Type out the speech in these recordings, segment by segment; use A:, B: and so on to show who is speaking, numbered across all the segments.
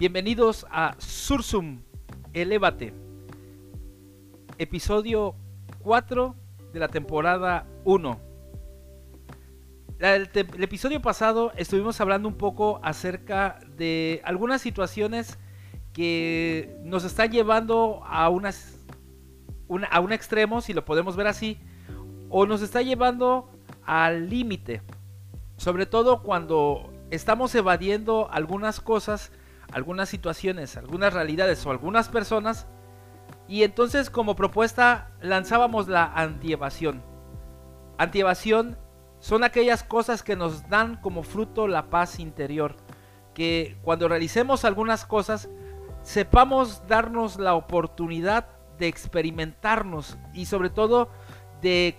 A: Bienvenidos a Sursum, Elévate, episodio 4 de la temporada 1. El, episodio pasado estuvimos hablando un poco acerca de algunas situaciones que nos están llevando a, unas, a un extremo, si lo podemos ver así, o nos está llevando al límite. Sobre todo cuando estamos evadiendo algunas cosas, algunas situaciones, algunas realidades o algunas personas. Y entonces como propuesta lanzábamos la antievasión. Antievasión son aquellas cosas que nos dan como fruto la paz interior. Que cuando realicemos algunas cosas sepamos darnos la oportunidad de experimentarnos y sobre todo de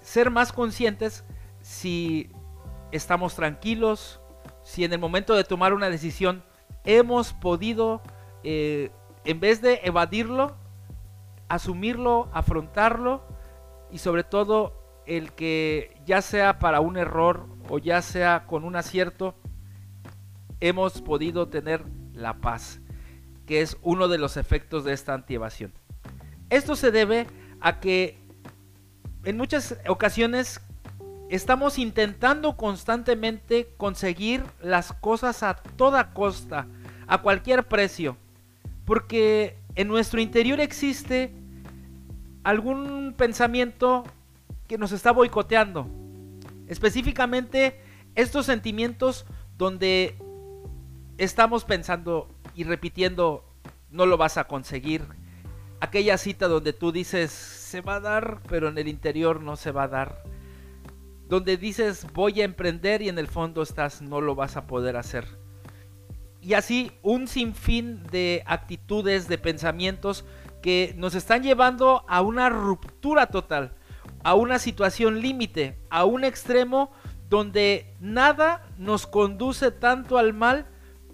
A: ser más conscientes si estamos tranquilos, si en el momento de tomar una decisión hemos podido, eh, en vez de evadirlo, asumirlo, afrontarlo y sobre todo el que ya sea para un error o ya sea con un acierto, hemos podido tener la paz, que es uno de los efectos de esta antievasión. Esto se debe a que en muchas ocasiones estamos intentando constantemente conseguir las cosas a toda costa, a cualquier precio, porque en nuestro interior existe algún pensamiento que nos está boicoteando. Específicamente estos sentimientos donde estamos pensando y repitiendo no lo vas a conseguir. Aquella cita donde tú dices se va a dar, pero en el interior no se va a dar donde dices voy a emprender y en el fondo estás no lo vas a poder hacer. Y así un sinfín de actitudes, de pensamientos que nos están llevando a una ruptura total, a una situación límite, a un extremo donde nada nos conduce tanto al mal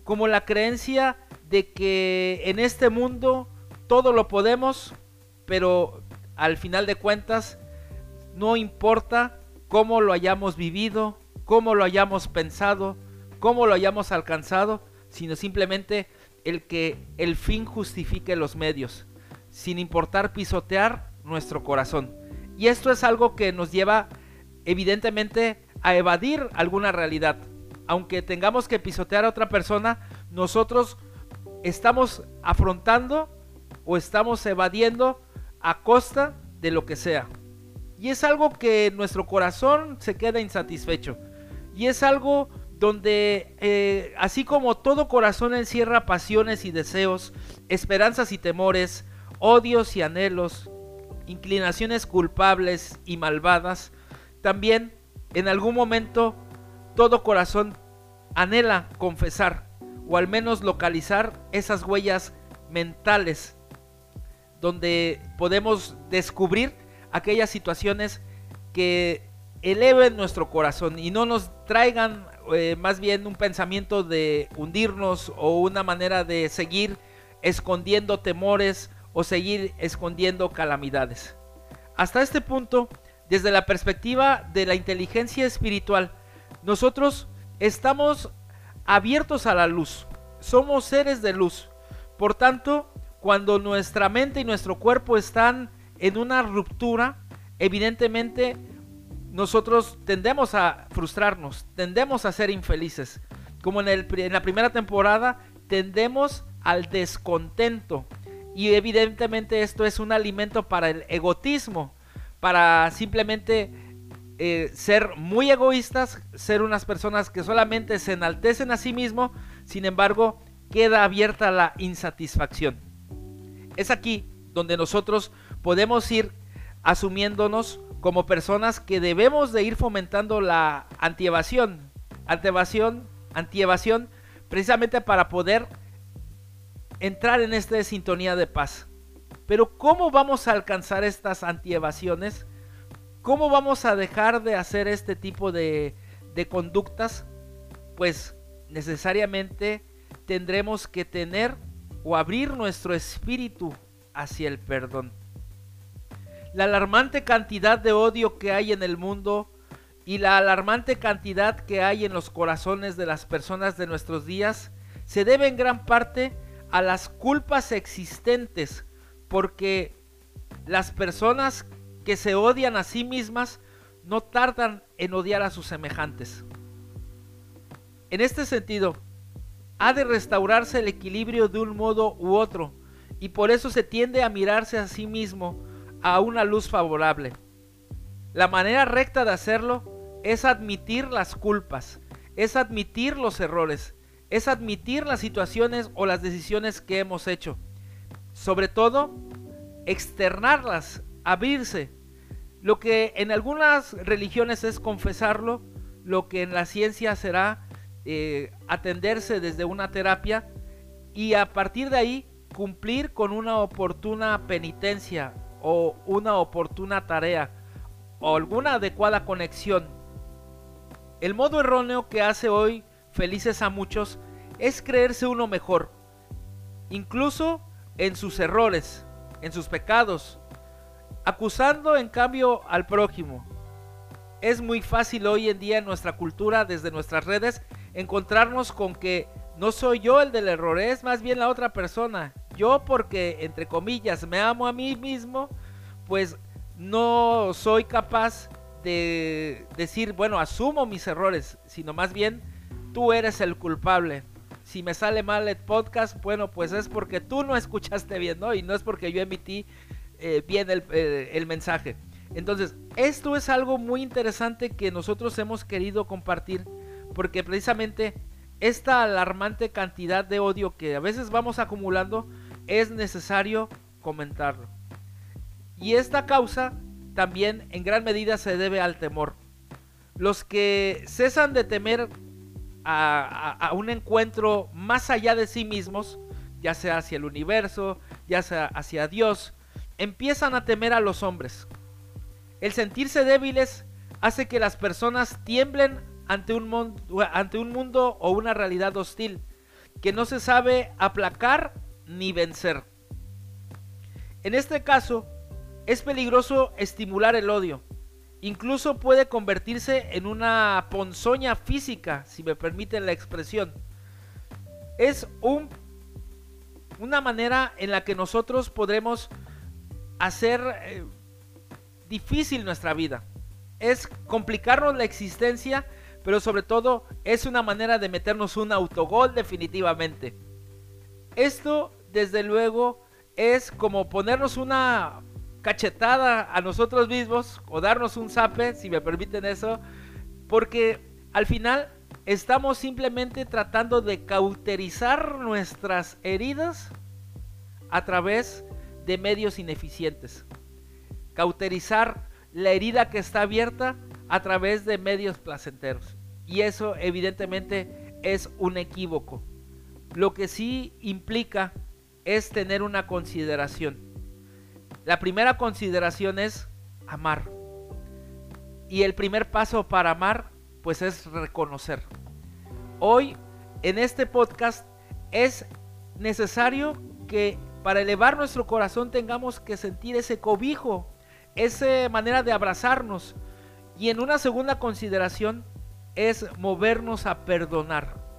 A: como la creencia de que en este mundo todo lo podemos, pero al final de cuentas no importa cómo lo hayamos vivido, cómo lo hayamos pensado, cómo lo hayamos alcanzado, sino simplemente el que el fin justifique los medios, sin importar pisotear nuestro corazón. Y esto es algo que nos lleva evidentemente a evadir alguna realidad. Aunque tengamos que pisotear a otra persona, nosotros estamos afrontando o estamos evadiendo a costa de lo que sea. Y es algo que nuestro corazón se queda insatisfecho. Y es algo donde, eh, así como todo corazón encierra pasiones y deseos, esperanzas y temores, odios y anhelos, inclinaciones culpables y malvadas, también en algún momento todo corazón anhela confesar o al menos localizar esas huellas mentales donde podemos descubrir aquellas situaciones que eleven nuestro corazón y no nos traigan eh, más bien un pensamiento de hundirnos o una manera de seguir escondiendo temores o seguir escondiendo calamidades. Hasta este punto, desde la perspectiva de la inteligencia espiritual, nosotros estamos abiertos a la luz, somos seres de luz. Por tanto, cuando nuestra mente y nuestro cuerpo están en una ruptura, evidentemente nosotros tendemos a frustrarnos, tendemos a ser infelices. Como en, el, en la primera temporada, tendemos al descontento. Y evidentemente esto es un alimento para el egotismo, para simplemente eh, ser muy egoístas, ser unas personas que solamente se enaltecen a sí mismo, sin embargo, queda abierta la insatisfacción. Es aquí donde nosotros podemos ir asumiéndonos como personas que debemos de ir fomentando la antievasión, antievasión, antievasión, precisamente para poder entrar en esta sintonía de paz. Pero ¿cómo vamos a alcanzar estas antievasiones? ¿Cómo vamos a dejar de hacer este tipo de, de conductas? Pues necesariamente tendremos que tener o abrir nuestro espíritu hacia el perdón. La alarmante cantidad de odio que hay en el mundo y la alarmante cantidad que hay en los corazones de las personas de nuestros días se debe en gran parte a las culpas existentes, porque las personas que se odian a sí mismas no tardan en odiar a sus semejantes. En este sentido, ha de restaurarse el equilibrio de un modo u otro, y por eso se tiende a mirarse a sí mismo a una luz favorable. La manera recta de hacerlo es admitir las culpas, es admitir los errores, es admitir las situaciones o las decisiones que hemos hecho. Sobre todo, externarlas, abrirse. Lo que en algunas religiones es confesarlo, lo que en la ciencia será eh, atenderse desde una terapia y a partir de ahí cumplir con una oportuna penitencia o una oportuna tarea o alguna adecuada conexión. El modo erróneo que hace hoy felices a muchos es creerse uno mejor, incluso en sus errores, en sus pecados, acusando en cambio al prójimo. Es muy fácil hoy en día en nuestra cultura, desde nuestras redes, encontrarnos con que no soy yo el del error, es más bien la otra persona. Yo porque, entre comillas, me amo a mí mismo, pues no soy capaz de decir, bueno, asumo mis errores, sino más bien tú eres el culpable. Si me sale mal el podcast, bueno, pues es porque tú no escuchaste bien, ¿no? Y no es porque yo emití eh, bien el, eh, el mensaje. Entonces, esto es algo muy interesante que nosotros hemos querido compartir porque precisamente esta alarmante cantidad de odio que a veces vamos acumulando es necesario comentarlo. Y esta causa también en gran medida se debe al temor. Los que cesan de temer a, un encuentro más allá de sí mismos, ya sea hacia el universo, ya sea hacia Dios, empiezan a temer a los hombres. El sentirse débiles hace que las personas tiemblen ante un, ante un mundo o una realidad hostil que no se sabe aplacar ni vencer. En este caso, es peligroso estimular el odio. Incluso puede convertirse en una ponzoña física, si me permiten la expresión. Es un, una manera en la que nosotros podremos hacer eh, difícil nuestra vida. Es complicarnos la existencia pero sobre todo es una manera de meternos un autogol definitivamente. Esto, desde luego, es como ponernos una cachetada a nosotros mismos o darnos un zape, si me permiten eso, porque al final estamos simplemente tratando de cauterizar nuestras heridas a través de medios ineficientes. Cauterizar la herida que está abierta a través de medios placenteros. Y eso evidentemente es un equívoco. Lo que sí implica es tener una consideración. La primera consideración es amar. Y el primer paso para amar pues es reconocer. Hoy en este podcast es necesario que para elevar nuestro corazón tengamos que sentir ese cobijo, esa manera de abrazarnos, y en una segunda consideración es movernos a perdonar.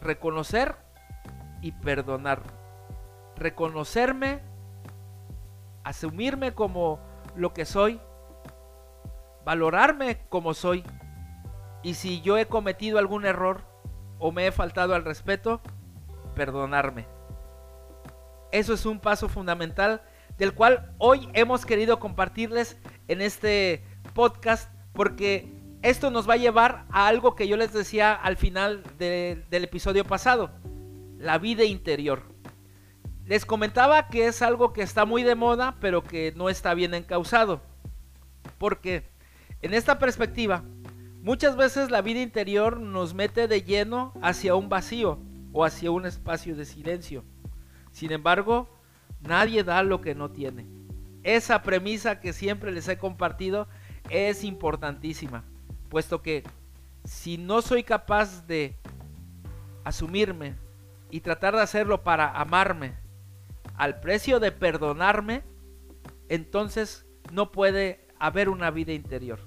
A: Reconocer y perdonar. Reconocerme, asumirme como lo que soy, valorarme como soy. Y si yo he cometido algún error o me he faltado al respeto, perdonarme. Eso es un paso fundamental del cual hoy hemos querido compartirles en este podcast porque esto nos va a llevar a algo que yo les decía al final del episodio pasado, la vida interior. Les comentaba que es algo que está muy de moda, pero que no está bien encausado. Porque en esta perspectiva, muchas veces la vida interior nos mete de lleno hacia un vacío o hacia un espacio de silencio. Sin embargo, nadie da lo que no tiene esa premisa que siempre les he compartido es importantísima, puesto que si no soy capaz de asumirme y tratar de hacerlo para amarme al precio de perdonarme, entonces no puede haber una vida interior.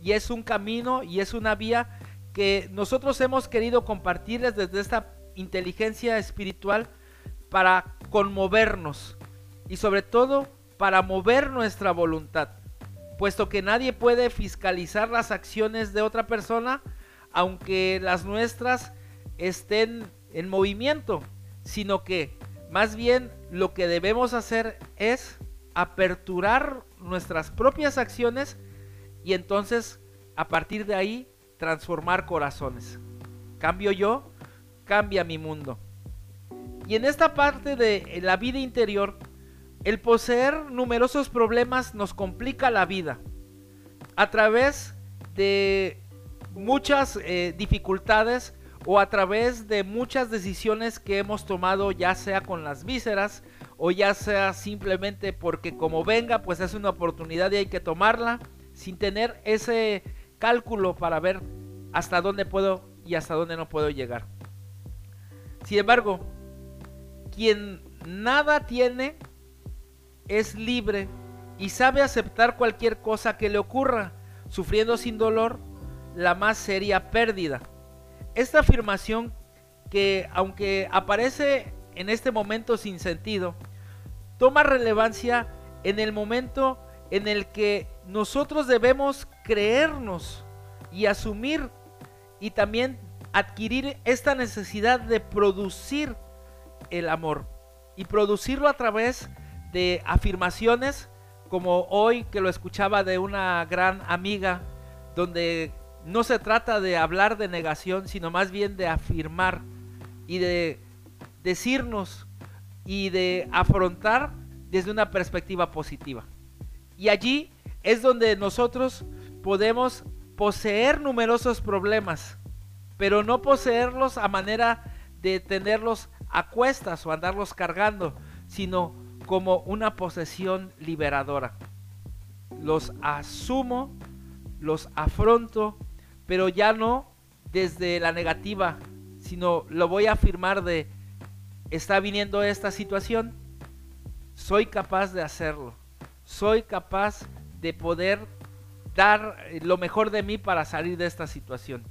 A: Y es un camino y es una vía que nosotros hemos querido compartirles desde esta inteligencia espiritual para conmovernos y sobre todo para mover nuestra voluntad, puesto que nadie puede fiscalizar las acciones de otra persona, aunque las nuestras estén en movimiento, sino que más bien lo que debemos hacer es aperturar nuestras propias acciones y entonces a partir de ahí transformar corazones. Cambio yo, cambia mi mundo. Y en esta parte de la vida interior, el poseer numerosos problemas nos complica la vida. A través de muchas eh, dificultades o a través de muchas decisiones que hemos tomado ya sea con las vísceras o ya sea simplemente porque como venga pues es una oportunidad y hay que tomarla sin tener ese cálculo para ver hasta dónde puedo y hasta dónde no puedo llegar. Sin embargo, quien nada tiene es libre y sabe aceptar cualquier cosa que le ocurra, sufriendo sin dolor la más seria pérdida. Esta afirmación que aunque aparece en este momento sin sentido, toma relevancia en el momento en el que nosotros debemos creernos y asumir y también adquirir esta necesidad de producir el amor y producirlo a través de afirmaciones como hoy que lo escuchaba de una gran amiga donde no se trata de hablar de negación sino más bien de afirmar y de decirnos y de afrontar desde una perspectiva positiva. Y allí es donde nosotros podemos poseer numerosos problemas, pero no poseerlos a manera de tenerlos a cuestas o andarlos cargando, sino como una posesión liberadora. Los asumo, los afronto, pero ya no desde la negativa, sino lo voy a afirmar de, está viniendo esta situación, soy capaz de hacerlo soy capaz de poder dar eh, lo mejor de mí para salir de esta situación.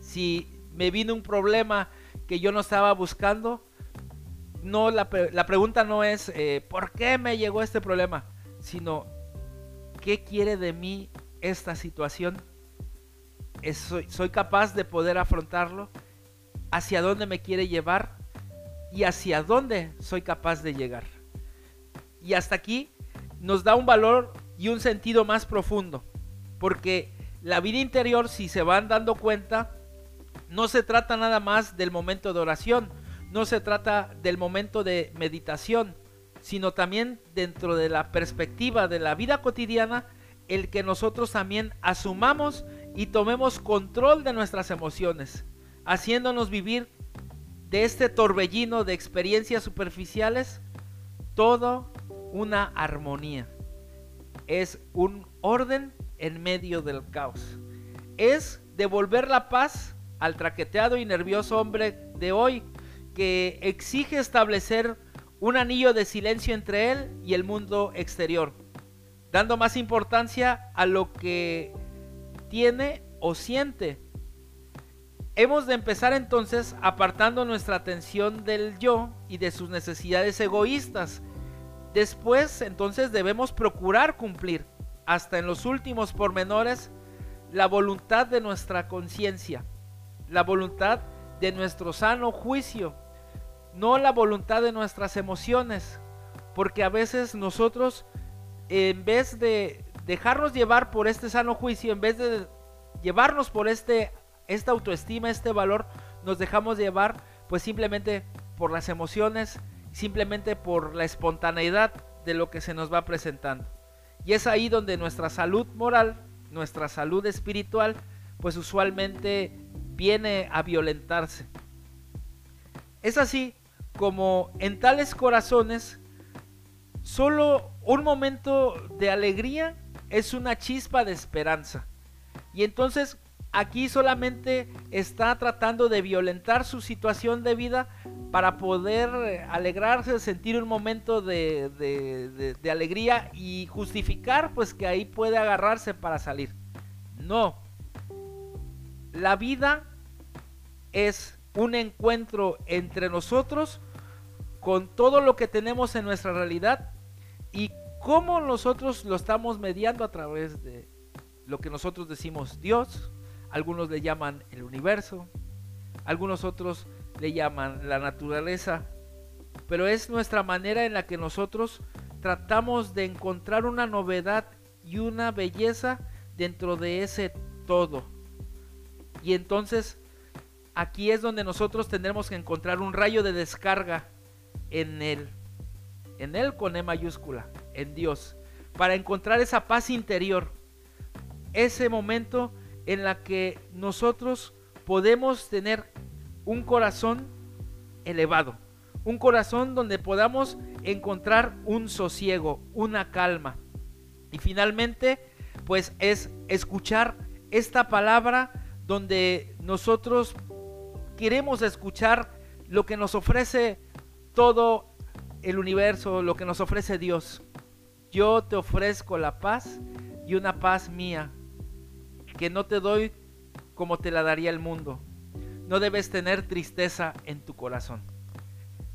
A: Si me vino un problema que yo no estaba buscando, no la, pregunta no es eh, ¿por qué me llegó este problema? Sino ¿qué quiere de mí esta situación? soy, soy capaz de poder afrontarlo, hacia dónde me quiere llevar y hacia dónde soy capaz de llegar. Y hasta aquí nos da un valor y un sentido más profundo. Porque la vida interior, si se van dando cuenta, no se trata nada más del momento de oración, no se trata del momento de meditación, sino también dentro de la perspectiva de la vida cotidiana, el que nosotros también asumamos y tomemos control de nuestras emociones, haciéndonos vivir de este torbellino de experiencias superficiales todo una armonía. Es un orden en medio del caos. Es devolver la paz al traqueteado y nervioso hombre de hoy que exige establecer un anillo de silencio entre él y el mundo exterior, dando más importancia a lo que tiene o siente. Hemos de empezar entonces apartando nuestra atención del yo y de sus necesidades egoístas Después, entonces, debemos procurar cumplir, hasta en los últimos pormenores, la voluntad de nuestra conciencia, la voluntad de nuestro sano juicio, no la voluntad de nuestras emociones, porque a veces nosotros, en vez de dejarnos llevar por este sano juicio, en vez de llevarnos por este, esta autoestima, este valor, nos dejamos llevar pues simplemente por las emociones, simplemente por la espontaneidad de lo que se nos va presentando. Y es ahí donde nuestra salud moral, nuestra salud espiritual, pues usualmente viene a violentarse. Es así como en tales corazones, solo un momento de alegría es una chispa de esperanza. Y entonces aquí solamente está tratando de violentar su situación de vida para poder alegrarse, sentir un momento de, alegría y justificar pues que ahí puede agarrarse para salir. No. la vida es un encuentro entre nosotros con todo lo que tenemos en nuestra realidad y cómo nosotros lo estamos mediando a través de lo que nosotros decimos Dios, algunos le llaman el universo, algunos otros le llaman la naturaleza, pero es nuestra manera en la que nosotros tratamos de encontrar una novedad y una belleza dentro de ese todo. Y entonces aquí es donde nosotros tendremos que encontrar un rayo de descarga en Él. En Él con E mayúscula, en Dios. Para encontrar esa paz interior. Ese momento en la que nosotros podemos tener un corazón elevado. Un corazón donde podamos encontrar un sosiego, una calma. Y finalmente, pues es escuchar esta palabra donde nosotros queremos escuchar lo que nos ofrece todo el universo, lo que nos ofrece Dios. Yo te ofrezco la paz y una paz mía, que no te doy como te la daría el mundo. No debes tener tristeza en tu corazón.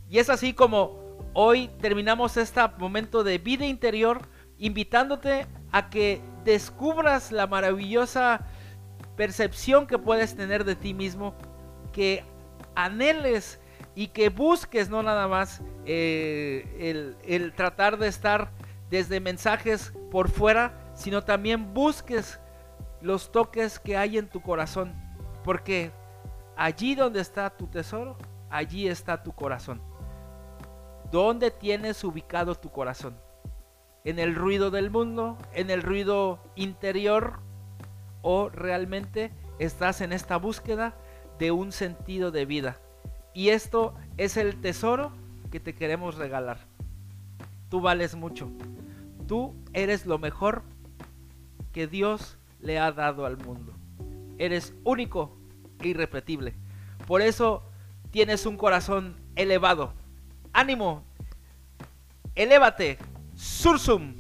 A: Y es así como hoy terminamos este momento de vida interior, invitándote a que descubras la maravillosa percepción que puedes tener de ti mismo, que anheles y que busques no nada más eh, el, tratar de estar desde mensajes por fuera, sino también busques los toques que hay en tu corazón. Porque allí donde está tu tesoro, allí está tu corazón. ¿Dónde tienes ubicado tu corazón? ¿En el ruido del mundo? ¿En el ruido interior? ¿O realmente estás en esta búsqueda de un sentido de vida? Y esto es el tesoro que te queremos regalar. Tú vales mucho. Tú eres lo mejor que Dios le ha dado al mundo. Eres único e irrepetible. Por eso tienes un corazón elevado. Ánimo. Elévate. Sursum.